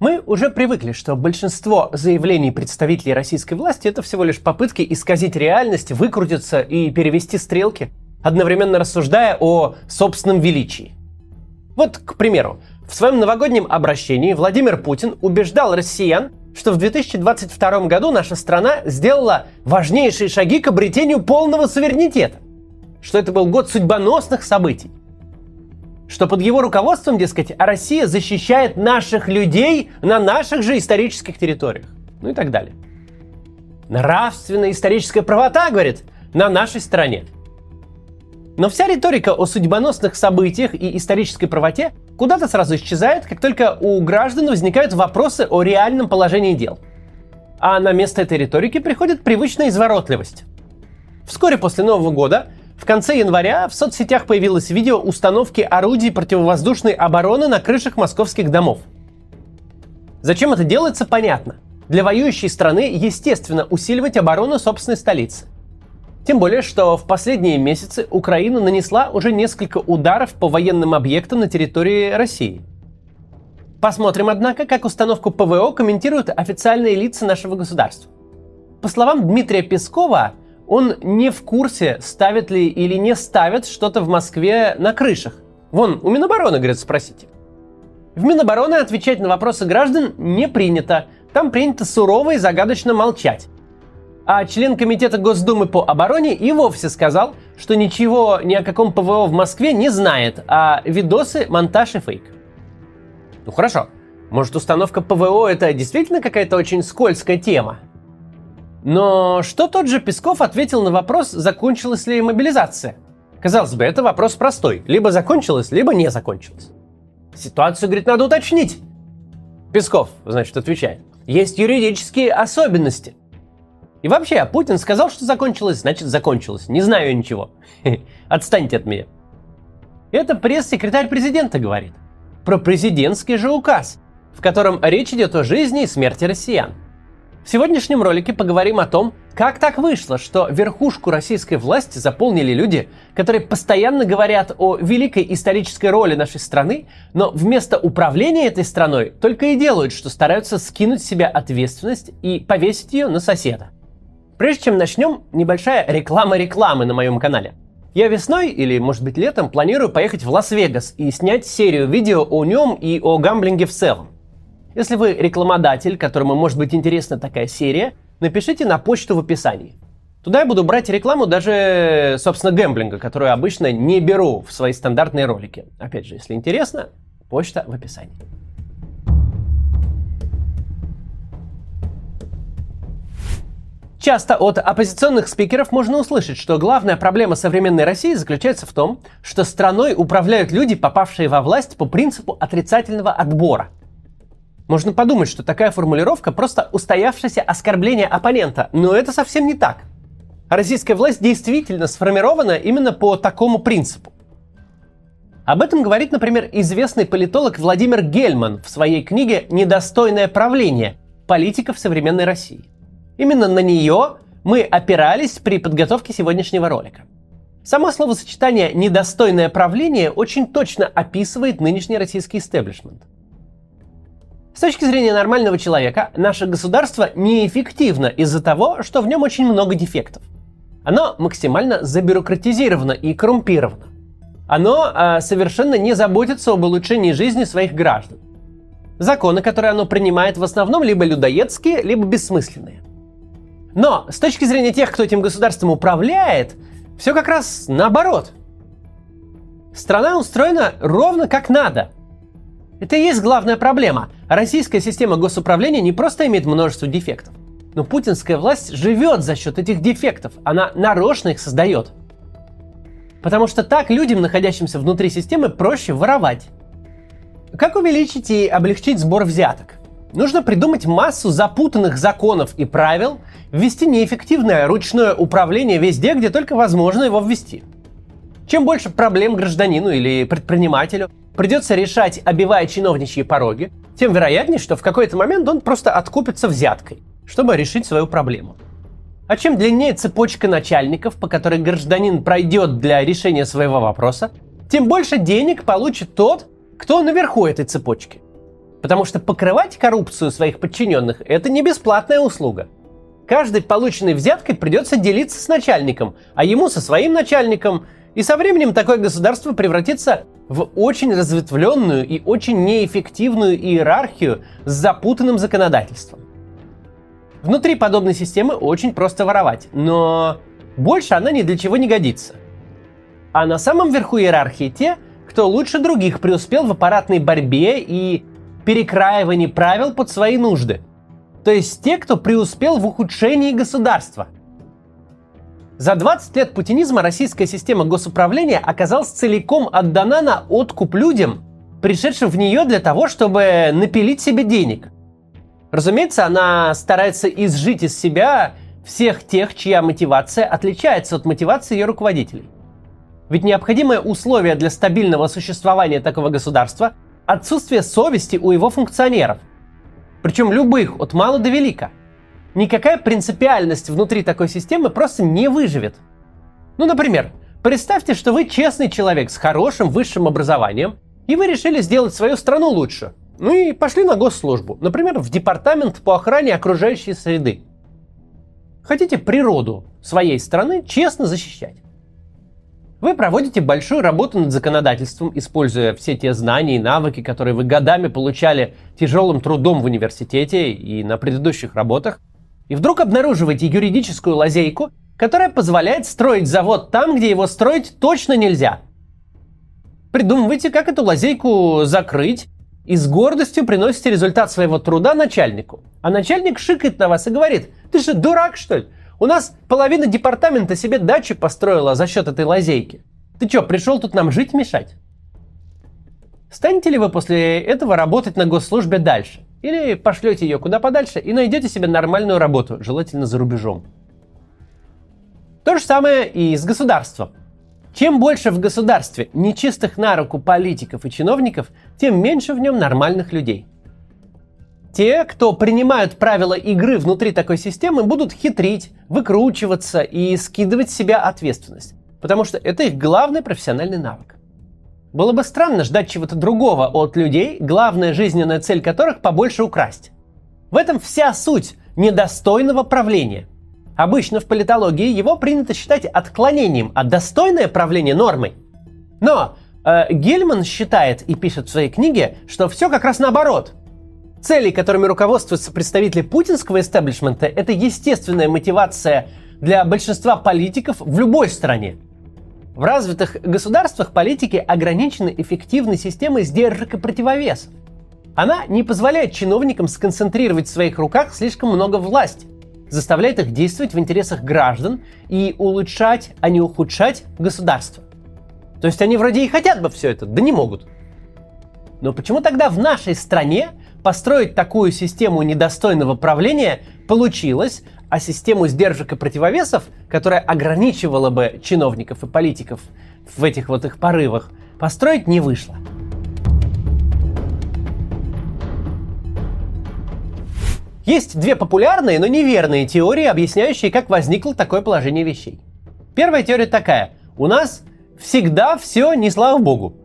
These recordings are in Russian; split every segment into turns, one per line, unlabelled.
Мы уже привыкли, что большинство заявлений представителей российской власти это всего лишь попытки исказить реальность, выкрутиться и перевести стрелки, одновременно рассуждая о собственном величии. Вот, к примеру, в своем новогоднем обращении Владимир Путин убеждал россиян, что в 2022 году наша страна сделала важнейшие шаги к обретению полного суверенитета, что это был год судьбоносных событий, что под его руководством, дескать, Россия защищает наших людей на наших же исторических территориях. Ну и так далее. Нравственная историческая правота, говорит, на нашей стороне. Но вся риторика о судьбоносных событиях и исторической правоте куда-то сразу исчезает, как только у граждан возникают вопросы о реальном положении дел. А на место этой риторики приходит привычная изворотливость. Вскоре после Нового года в конце января в соцсетях появилось видео установки орудий противовоздушной обороны на крышах московских домов. Зачем это делается, понятно. Для воюющей страны, естественно, усиливать оборону собственной столицы. Тем более, что в последние месяцы Украина нанесла уже несколько ударов по военным объектам на территории России. Посмотрим, однако, как установку ПВО комментируют официальные лица нашего государства. По словам Дмитрия Пескова, он не в курсе, ставят ли или не ставят что-то в Москве на крышах. Вон, у Минобороны, говорят, спросите. В Минобороны отвечать на вопросы граждан не принято. Там принято сурово и загадочно молчать. А член Комитета Госдумы по обороне и вовсе сказал, что ничего ни о каком ПВО в Москве не знает, а видосы – монтаж и фейк. Ну хорошо, может установка ПВО это действительно какая-то очень скользкая тема? Но что тот же Песков ответил на вопрос, закончилась ли мобилизация? Казалось бы, это вопрос простой. Либо закончилась, либо не закончилась. Ситуацию, говорит, надо уточнить. Песков, значит, отвечает. Есть юридические особенности. И вообще, а Путин сказал, что закончилось, значит закончилось. Не знаю ничего. Отстаньте от меня. Это пресс-секретарь президента говорит. Про президентский же указ, в котором речь идет о жизни и смерти россиян. В сегодняшнем ролике поговорим о том, как так вышло, что верхушку российской власти заполнили люди, которые постоянно говорят о великой исторической роли нашей страны, но вместо управления этой страной только и делают, что стараются скинуть с себя ответственность и повесить ее на соседа. Прежде чем начнем, небольшая реклама рекламы на моем канале. Я весной или, может быть, летом планирую поехать в Лас-Вегас и снять серию видео о нем и о гамблинге в целом. Если вы рекламодатель, которому может быть интересна такая серия, напишите на почту в описании. Туда я буду брать рекламу даже, собственно, гэмблинга, которую обычно не беру в свои стандартные ролики. Опять же, если интересно, почта в описании. Часто от оппозиционных спикеров можно услышать, что главная проблема современной России заключается в том, что страной управляют люди, попавшие во власть по принципу отрицательного отбора – можно подумать, что такая формулировка просто устоявшееся оскорбление оппонента, но это совсем не так. Российская власть действительно сформирована именно по такому принципу. Об этом говорит, например, известный политолог Владимир Гельман в своей книге «Недостойное правление. Политика в современной России». Именно на нее мы опирались при подготовке сегодняшнего ролика. Само словосочетание «недостойное правление» очень точно описывает нынешний российский истеблишмент. С точки зрения нормального человека, наше государство неэффективно из-за того, что в нем очень много дефектов. Оно максимально забюрократизировано и коррумпировано. Оно э, совершенно не заботится об улучшении жизни своих граждан. Законы, которые оно принимает, в основном либо людоедские, либо бессмысленные. Но с точки зрения тех, кто этим государством управляет, все как раз наоборот. Страна устроена ровно как надо – это и есть главная проблема. Российская система госуправления не просто имеет множество дефектов, но путинская власть живет за счет этих дефектов. Она нарочно их создает. Потому что так людям, находящимся внутри системы, проще воровать. Как увеличить и облегчить сбор взяток? Нужно придумать массу запутанных законов и правил, ввести неэффективное ручное управление везде, где только возможно его ввести. Чем больше проблем гражданину или предпринимателю, придется решать, обивая чиновничьи пороги, тем вероятнее, что в какой-то момент он просто откупится взяткой, чтобы решить свою проблему. А чем длиннее цепочка начальников, по которой гражданин пройдет для решения своего вопроса, тем больше денег получит тот, кто наверху этой цепочки. Потому что покрывать коррупцию своих подчиненных – это не бесплатная услуга. Каждый полученной взяткой придется делиться с начальником, а ему со своим начальником. И со временем такое государство превратится в очень разветвленную и очень неэффективную иерархию с запутанным законодательством. Внутри подобной системы очень просто воровать, но больше она ни для чего не годится. А на самом верху иерархии те, кто лучше других преуспел в аппаратной борьбе и перекраивании правил под свои нужды. То есть те, кто преуспел в ухудшении государства. За 20 лет путинизма российская система госуправления оказалась целиком отдана на откуп людям, пришедшим в нее для того, чтобы напилить себе денег. Разумеется, она старается изжить из себя всех тех, чья мотивация отличается от мотивации ее руководителей. Ведь необходимое условие для стабильного существования такого государства отсутствие совести у его функционеров. Причем любых, от мала до велика. Никакая принципиальность внутри такой системы просто не выживет. Ну, например, представьте, что вы честный человек с хорошим высшим образованием, и вы решили сделать свою страну лучше. Ну и пошли на госслужбу, например, в департамент по охране окружающей среды. Хотите природу своей страны честно защищать. Вы проводите большую работу над законодательством, используя все те знания и навыки, которые вы годами получали тяжелым трудом в университете и на предыдущих работах, и вдруг обнаруживаете юридическую лазейку, которая позволяет строить завод там, где его строить точно нельзя. Придумывайте, как эту лазейку закрыть, и с гордостью приносите результат своего труда начальнику. А начальник шикает на вас и говорит, ты же дурак, что ли? У нас половина департамента себе дачи построила за счет этой лазейки. Ты что, пришел тут нам жить мешать? Станете ли вы после этого работать на госслужбе дальше? Или пошлете ее куда подальше и найдете себе нормальную работу, желательно за рубежом? То же самое и с государством. Чем больше в государстве нечистых на руку политиков и чиновников, тем меньше в нем нормальных людей. Те, кто принимают правила игры внутри такой системы, будут хитрить, выкручиваться и скидывать с себя ответственность. Потому что это их главный профессиональный навык. Было бы странно ждать чего-то другого от людей, главная жизненная цель которых побольше украсть. В этом вся суть недостойного правления. Обычно в политологии его принято считать отклонением, а достойное правление нормой. Но э, Гельман считает и пишет в своей книге, что все как раз наоборот – Цели, которыми руководствуются представители путинского истеблишмента, это естественная мотивация для большинства политиков в любой стране. В развитых государствах политики ограничены эффективной системой сдержек и противовесов. Она не позволяет чиновникам сконцентрировать в своих руках слишком много власти, заставляет их действовать в интересах граждан и улучшать, а не ухудшать государство. То есть они вроде и хотят бы все это, да не могут. Но почему тогда в нашей стране построить такую систему недостойного правления получилось, а систему сдержек и противовесов, которая ограничивала бы чиновников и политиков в этих вот их порывах, построить не вышло. Есть две популярные, но неверные теории, объясняющие, как возникло такое положение вещей. Первая теория такая. У нас всегда все не слава богу.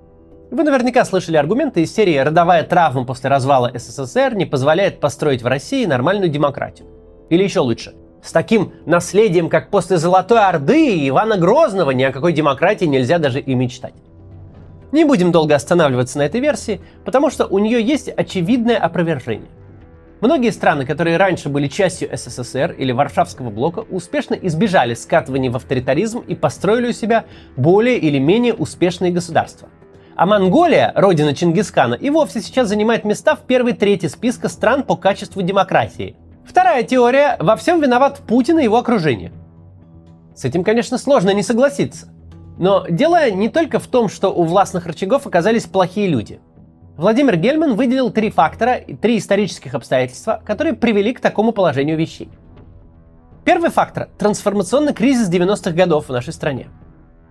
Вы наверняка слышали аргументы из серии «Родовая травма после развала СССР не позволяет построить в России нормальную демократию». Или еще лучше, с таким наследием, как после Золотой Орды и Ивана Грозного, ни о какой демократии нельзя даже и мечтать. Не будем долго останавливаться на этой версии, потому что у нее есть очевидное опровержение. Многие страны, которые раньше были частью СССР или Варшавского блока, успешно избежали скатывания в авторитаризм и построили у себя более или менее успешные государства – а Монголия, родина Чингисхана, и вовсе сейчас занимает места в первой трети списка стран по качеству демократии. Вторая теория – во всем виноват Путин и его окружение. С этим, конечно, сложно не согласиться. Но дело не только в том, что у властных рычагов оказались плохие люди. Владимир Гельман выделил три фактора, три исторических обстоятельства, которые привели к такому положению вещей. Первый фактор – трансформационный кризис 90-х годов в нашей стране.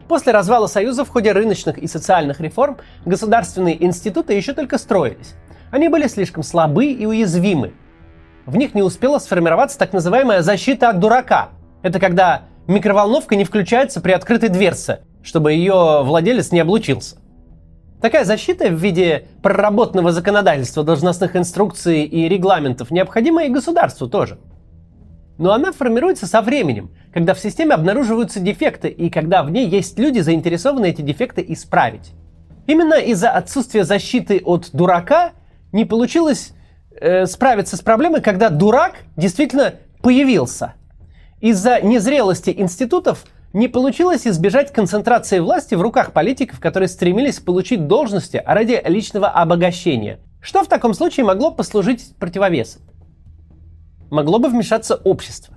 После развала Союза в ходе рыночных и социальных реформ государственные институты еще только строились. Они были слишком слабы и уязвимы. В них не успела сформироваться так называемая защита от дурака. Это когда микроволновка не включается при открытой дверце, чтобы ее владелец не облучился. Такая защита в виде проработанного законодательства, должностных инструкций и регламентов необходима и государству тоже. Но она формируется со временем, когда в системе обнаруживаются дефекты и когда в ней есть люди, заинтересованные эти дефекты исправить. Именно из-за отсутствия защиты от дурака не получилось э, справиться с проблемой, когда дурак действительно появился. Из-за незрелости институтов не получилось избежать концентрации власти в руках политиков, которые стремились получить должности ради личного обогащения. Что в таком случае могло послужить противовесом? Могло бы вмешаться общество.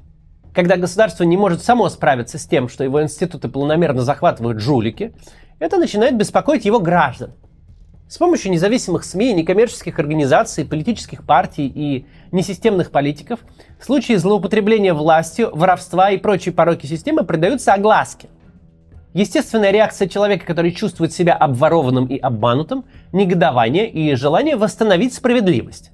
Когда государство не может само справиться с тем, что его институты планомерно захватывают жулики, это начинает беспокоить его граждан – с помощью независимых СМИ, некоммерческих организаций, политических партий и несистемных политиков случаи злоупотребления властью, воровства и прочие пороки системы придаются огласке. Естественная реакция человека, который чувствует себя обворованным и обманутым, негодование и желание восстановить справедливость.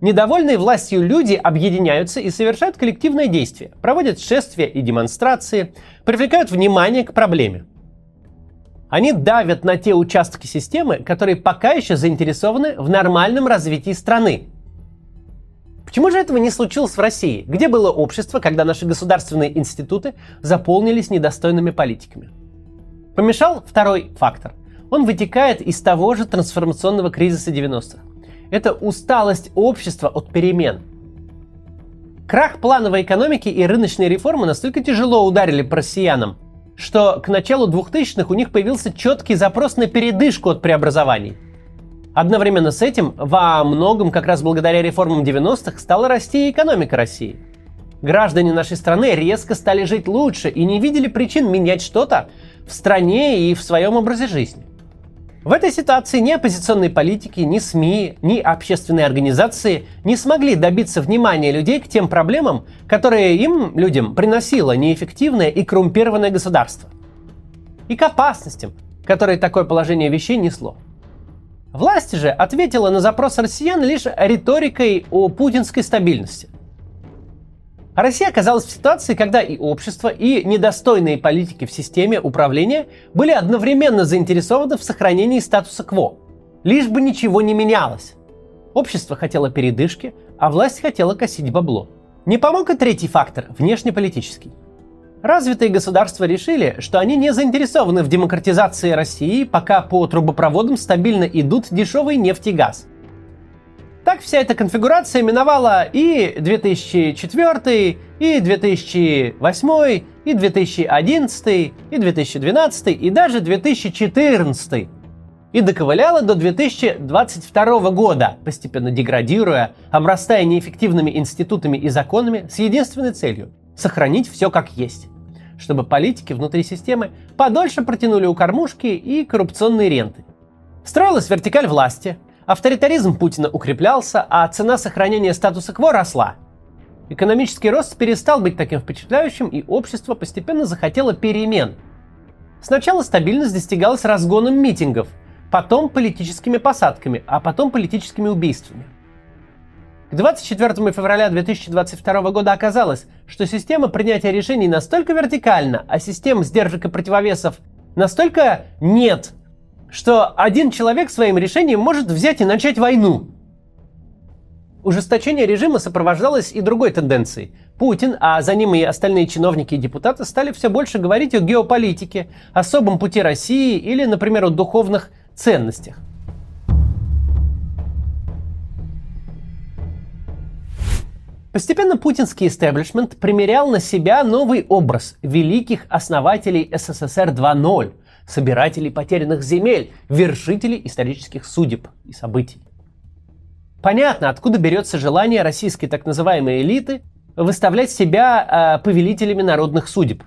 Недовольные властью люди объединяются и совершают коллективное действие, проводят шествия и демонстрации, привлекают внимание к проблеме. Они давят на те участки системы, которые пока еще заинтересованы в нормальном развитии страны. Почему же этого не случилось в России? Где было общество, когда наши государственные институты заполнились недостойными политиками? Помешал второй фактор. Он вытекает из того же трансформационного кризиса 90-х. Это усталость общества от перемен. Крах плановой экономики и рыночные реформы настолько тяжело ударили по россиянам, что к началу 2000-х у них появился четкий запрос на передышку от преобразований. Одновременно с этим, во многом как раз благодаря реформам 90-х, стала расти и экономика России. Граждане нашей страны резко стали жить лучше и не видели причин менять что-то в стране и в своем образе жизни. В этой ситуации ни оппозиционные политики, ни СМИ, ни общественные организации не смогли добиться внимания людей к тем проблемам, которые им, людям, приносило неэффективное и коррумпированное государство. И к опасностям, которые такое положение вещей несло. Власть же ответила на запрос россиян лишь риторикой о путинской стабильности – Россия оказалась в ситуации, когда и общество, и недостойные политики в системе управления были одновременно заинтересованы в сохранении статуса кво. Лишь бы ничего не менялось. Общество хотело передышки, а власть хотела косить бабло. Не помог и третий фактор – внешнеполитический. Развитые государства решили, что они не заинтересованы в демократизации России, пока по трубопроводам стабильно идут дешевый нефть и газ. Так вся эта конфигурация миновала и 2004, и 2008, и 2011, и 2012, и даже 2014. И доковыляла до 2022 года, постепенно деградируя, обрастая неэффективными институтами и законами с единственной целью – сохранить все как есть чтобы политики внутри системы подольше протянули у кормушки и коррупционные ренты. Строилась вертикаль власти, Авторитаризм Путина укреплялся, а цена сохранения статуса кво росла. Экономический рост перестал быть таким впечатляющим, и общество постепенно захотело перемен. Сначала стабильность достигалась разгоном митингов, потом политическими посадками, а потом политическими убийствами. К 24 февраля 2022 года оказалось, что система принятия решений настолько вертикальна, а система сдержек и противовесов настолько нет, что один человек своим решением может взять и начать войну. Ужесточение режима сопровождалось и другой тенденцией. Путин, а за ним и остальные чиновники и депутаты стали все больше говорить о геополитике, особом пути России или, например, о духовных ценностях. Постепенно путинский истеблишмент примерял на себя новый образ великих основателей СССР 2.0, собирателей потерянных земель, вершителей исторических судеб и событий. Понятно, откуда берется желание российской так называемой элиты выставлять себя э, повелителями народных судеб.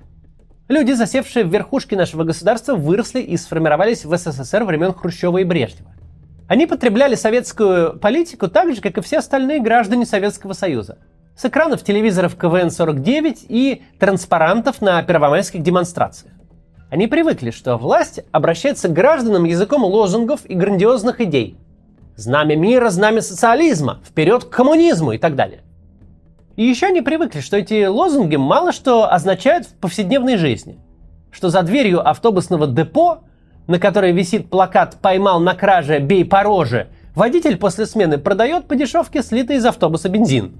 Люди, засевшие в верхушке нашего государства, выросли и сформировались в СССР времен Хрущева и Брежнева. Они потребляли советскую политику так же, как и все остальные граждане Советского Союза. С экранов телевизоров КВН-49 и транспарантов на первомайских демонстрациях. Они привыкли, что власть обращается к гражданам языком лозунгов и грандиозных идей. Знамя мира, знамя социализма, вперед к коммунизму и так далее. И еще они привыкли, что эти лозунги мало что означают в повседневной жизни. Что за дверью автобусного депо на которой висит плакат «Поймал на краже, бей по роже», водитель после смены продает по дешевке слитый из автобуса бензин.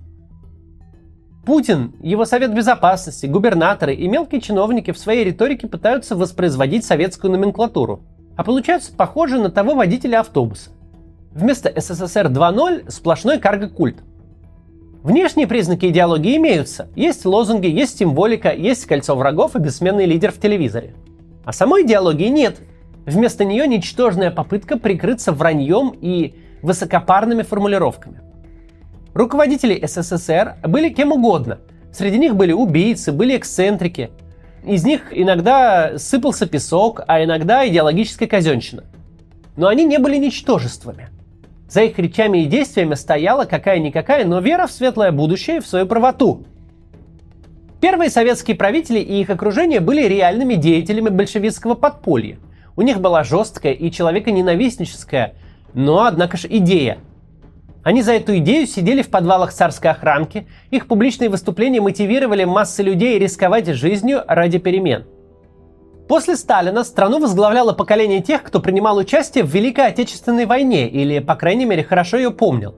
Путин, его Совет Безопасности, губернаторы и мелкие чиновники в своей риторике пытаются воспроизводить советскую номенклатуру, а получаются похожи на того водителя автобуса. Вместо СССР 2.0 сплошной карго-культ. Внешние признаки идеологии имеются. Есть лозунги, есть символика, есть кольцо врагов и бессменный лидер в телевизоре. А самой идеологии нет. Вместо нее ничтожная попытка прикрыться враньем и высокопарными формулировками. Руководители СССР были кем угодно. Среди них были убийцы, были эксцентрики. Из них иногда сыпался песок, а иногда идеологическая казенщина. Но они не были ничтожествами. За их речами и действиями стояла какая-никакая, но вера в светлое будущее и в свою правоту. Первые советские правители и их окружение были реальными деятелями большевистского подполья. У них была жесткая и человеконенавистническая, но, однако же, идея – они за эту идею сидели в подвалах царской охранки, их публичные выступления мотивировали массы людей рисковать жизнью ради перемен. После Сталина страну возглавляло поколение тех, кто принимал участие в Великой Отечественной войне или, по крайней мере, хорошо ее помнил.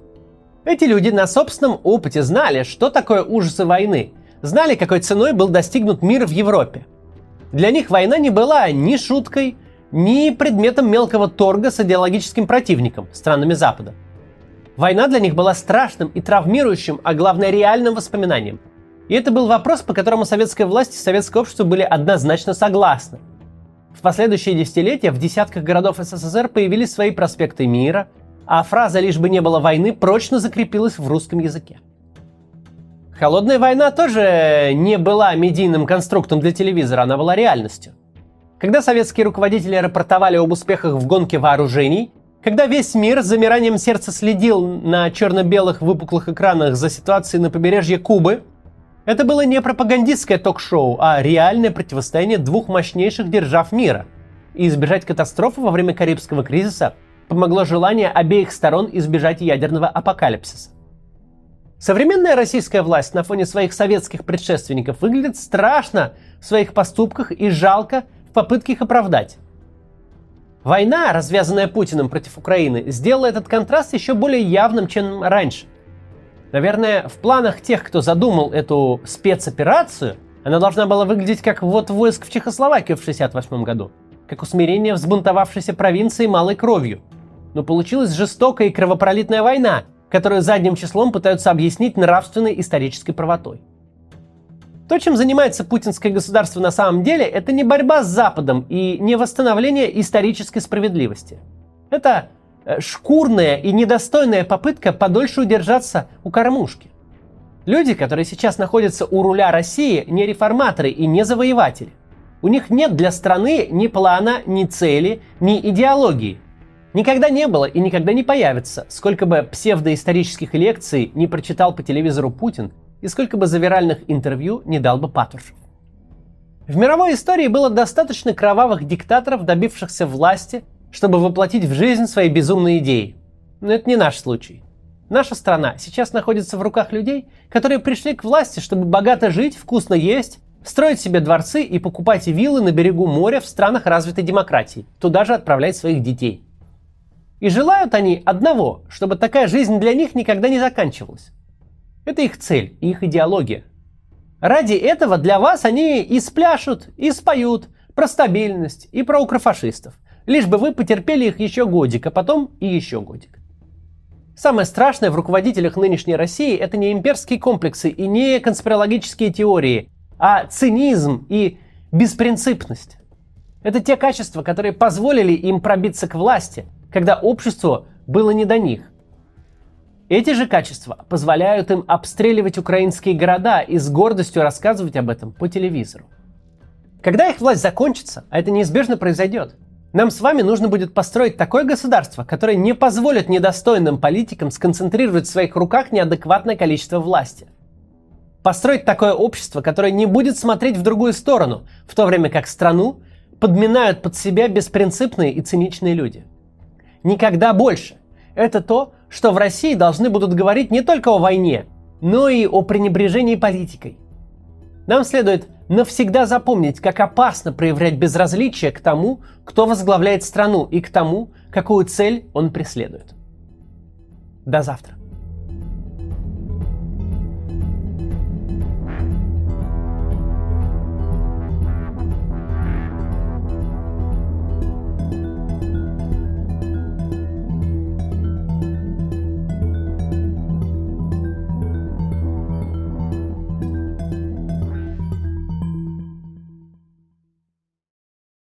Эти люди на собственном опыте знали, что такое ужасы войны, знали, какой ценой был достигнут мир в Европе. Для них война не была ни шуткой, ни предметом мелкого торга с идеологическим противником, странами Запада. Война для них была страшным и травмирующим, а главное реальным воспоминанием. И это был вопрос, по которому советская власть и советское общество были однозначно согласны. В последующие десятилетия в десятках городов СССР появились свои проспекты мира, а фраза «лишь бы не было войны» прочно закрепилась в русском языке. Холодная война тоже не была медийным конструктом для телевизора, она была реальностью. Когда советские руководители рапортовали об успехах в гонке вооружений – когда весь мир с замиранием сердца следил на черно-белых выпуклых экранах за ситуацией на побережье Кубы, это было не пропагандистское ток-шоу, а реальное противостояние двух мощнейших держав мира. И избежать катастрофы во время Карибского кризиса помогло желание обеих сторон избежать ядерного апокалипсиса. Современная российская власть на фоне своих советских предшественников выглядит страшно в своих поступках и жалко в попытке их оправдать. Война, развязанная Путиным против Украины, сделала этот контраст еще более явным, чем раньше. Наверное, в планах тех, кто задумал эту спецоперацию, она должна была выглядеть как вот войск в Чехословакию в 1968 году, как усмирение взбунтовавшейся провинции малой кровью. Но получилась жестокая и кровопролитная война, которую задним числом пытаются объяснить нравственной исторической правотой. То, чем занимается путинское государство на самом деле, это не борьба с Западом и не восстановление исторической справедливости. Это э, шкурная и недостойная попытка подольше удержаться у кормушки. Люди, которые сейчас находятся у руля России, не реформаторы и не завоеватели. У них нет для страны ни плана, ни цели, ни идеологии. Никогда не было и никогда не появится, сколько бы псевдоисторических лекций не прочитал по телевизору Путин – и сколько бы завиральных интервью не дал бы Патрушев. В мировой истории было достаточно кровавых диктаторов, добившихся власти, чтобы воплотить в жизнь свои безумные идеи. Но это не наш случай. Наша страна сейчас находится в руках людей, которые пришли к власти, чтобы богато жить, вкусно есть, строить себе дворцы и покупать виллы на берегу моря в странах развитой демократии, туда же отправлять своих детей. И желают они одного, чтобы такая жизнь для них никогда не заканчивалась. Это их цель и их идеология. Ради этого для вас они и спляшут, и споют про стабильность и про укрофашистов. Лишь бы вы потерпели их еще годик, а потом и еще годик. Самое страшное в руководителях нынешней России это не имперские комплексы и не конспирологические теории, а цинизм и беспринципность. Это те качества, которые позволили им пробиться к власти, когда обществу было не до них. Эти же качества позволяют им обстреливать украинские города и с гордостью рассказывать об этом по телевизору. Когда их власть закончится, а это неизбежно произойдет, нам с вами нужно будет построить такое государство, которое не позволит недостойным политикам сконцентрировать в своих руках неадекватное количество власти. Построить такое общество, которое не будет смотреть в другую сторону, в то время как страну подминают под себя беспринципные и циничные люди. Никогда больше. Это то, что в России должны будут говорить не только о войне, но и о пренебрежении политикой. Нам следует навсегда запомнить, как опасно проявлять безразличие к тому, кто возглавляет страну, и к тому, какую цель он преследует. До завтра.